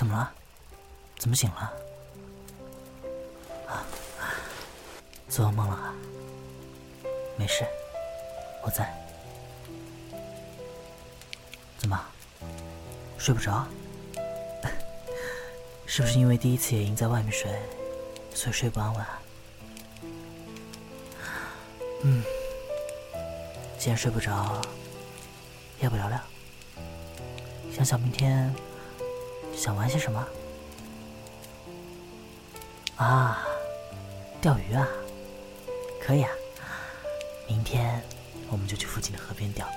怎么了？怎么醒了？啊，做噩梦了啊？没事，我在。怎么，睡不着？是不是因为第一次野营在外面睡，所以睡不安稳？嗯，既然睡不着，要不聊聊？想想明天想玩些什么？啊，钓鱼啊，可以啊。明天我们就去附近的河边钓。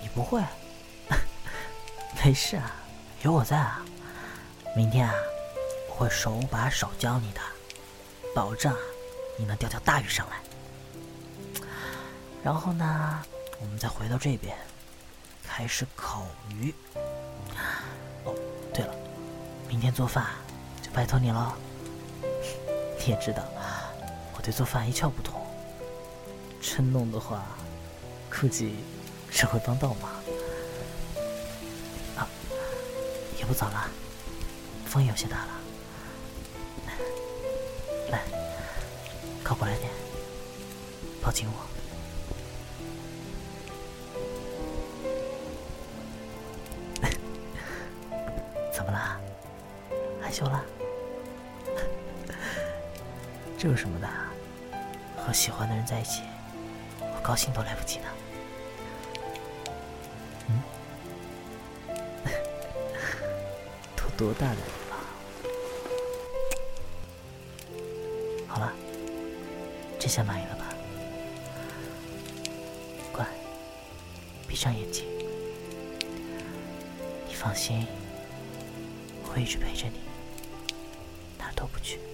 你不会？没事啊，有我在啊。明天啊，我会手把手教你的，保证你能钓条大鱼上来。然后呢，我们再回到这边，开始烤鱼。哦，对了，明天做饭就拜托你了。你也知道，我对做饭一窍不通，真弄的话，估计只会帮倒忙。啊，也不早了，风有些大了。来，靠过来点，抱紧我。害羞了？这有什么的？和喜欢的人在一起，我高兴都来不及呢。嗯？都多大的人了？好了，这下满意了吧？乖，闭上眼睛。你放心，我会一直陪着你，都不去。